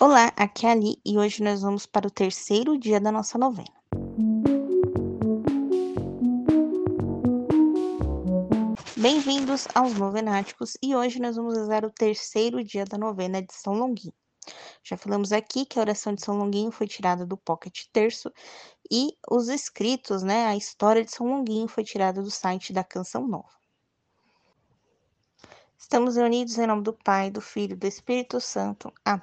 Olá, aqui é a Ali e hoje nós vamos para o terceiro dia da nossa novena. Bem-vindos aos Novenáticos e hoje nós vamos rezar o terceiro dia da novena de São Longuinho. Já falamos aqui que a oração de São Longuinho foi tirada do Pocket Terço e os escritos, né, a história de São Longuinho foi tirada do site da Canção Nova. Estamos reunidos em nome do Pai, do Filho e do Espírito Santo. Amém.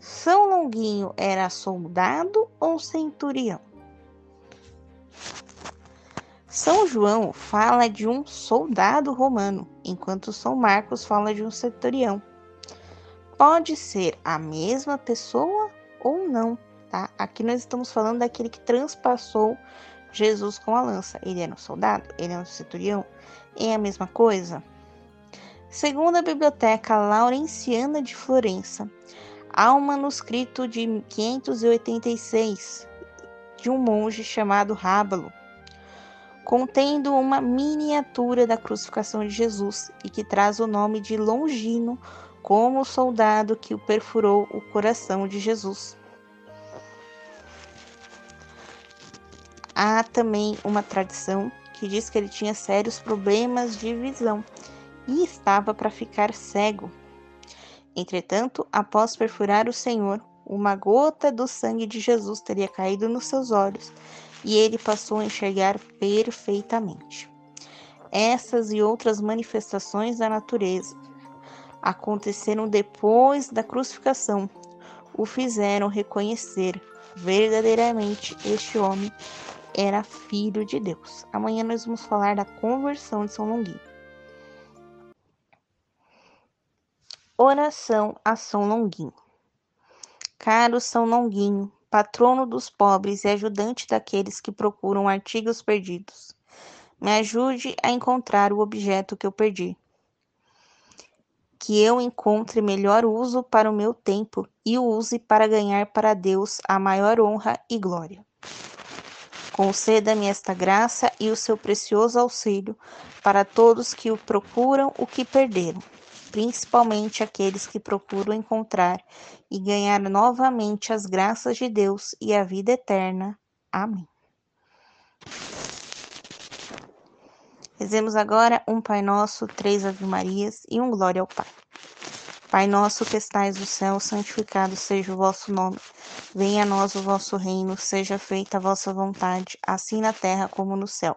São Longuinho era soldado ou centurião? São João fala de um soldado romano, enquanto São Marcos fala de um centurião. Pode ser a mesma pessoa ou não, tá? Aqui nós estamos falando daquele que transpassou Jesus com a lança. Ele era um soldado? Ele era um centurião? É a mesma coisa? Segundo a Biblioteca Laurenciana de Florença, há um manuscrito de 586 de um monge chamado Rábalo, contendo uma miniatura da crucificação de Jesus e que traz o nome de Longino como o soldado que o perfurou o coração de Jesus. Há também uma tradição que diz que ele tinha sérios problemas de visão e estava para ficar cego. Entretanto, após perfurar o Senhor, uma gota do sangue de Jesus teria caído nos seus olhos e ele passou a enxergar perfeitamente. Essas e outras manifestações da natureza aconteceram depois da crucificação, o fizeram reconhecer verdadeiramente este homem era filho de Deus. Amanhã nós vamos falar da conversão de São Longuinho. Oração a São Longuinho. Caro São Longuinho, patrono dos pobres e ajudante daqueles que procuram artigos perdidos. Me ajude a encontrar o objeto que eu perdi. Que eu encontre melhor uso para o meu tempo e o use para ganhar para Deus a maior honra e glória. Conceda-me esta graça e o seu precioso auxílio para todos que o procuram o que perderam principalmente aqueles que procuram encontrar e ganhar novamente as graças de Deus e a vida eterna. Amém. Rezemos agora um Pai Nosso, três Ave Marias e um Glória ao Pai. Pai nosso que estais no céu, santificado seja o vosso nome. Venha a nós o vosso reino, seja feita a vossa vontade, assim na terra como no céu.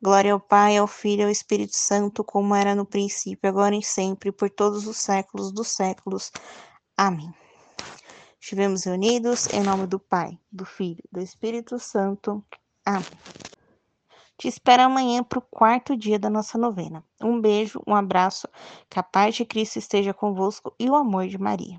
Glória ao Pai, ao Filho e ao Espírito Santo, como era no princípio, agora e sempre, por todos os séculos dos séculos. Amém. Estivemos reunidos em nome do Pai, do Filho do Espírito Santo. Amém. Te espero amanhã para o quarto dia da nossa novena. Um beijo, um abraço, que a paz de Cristo esteja convosco e o amor de Maria.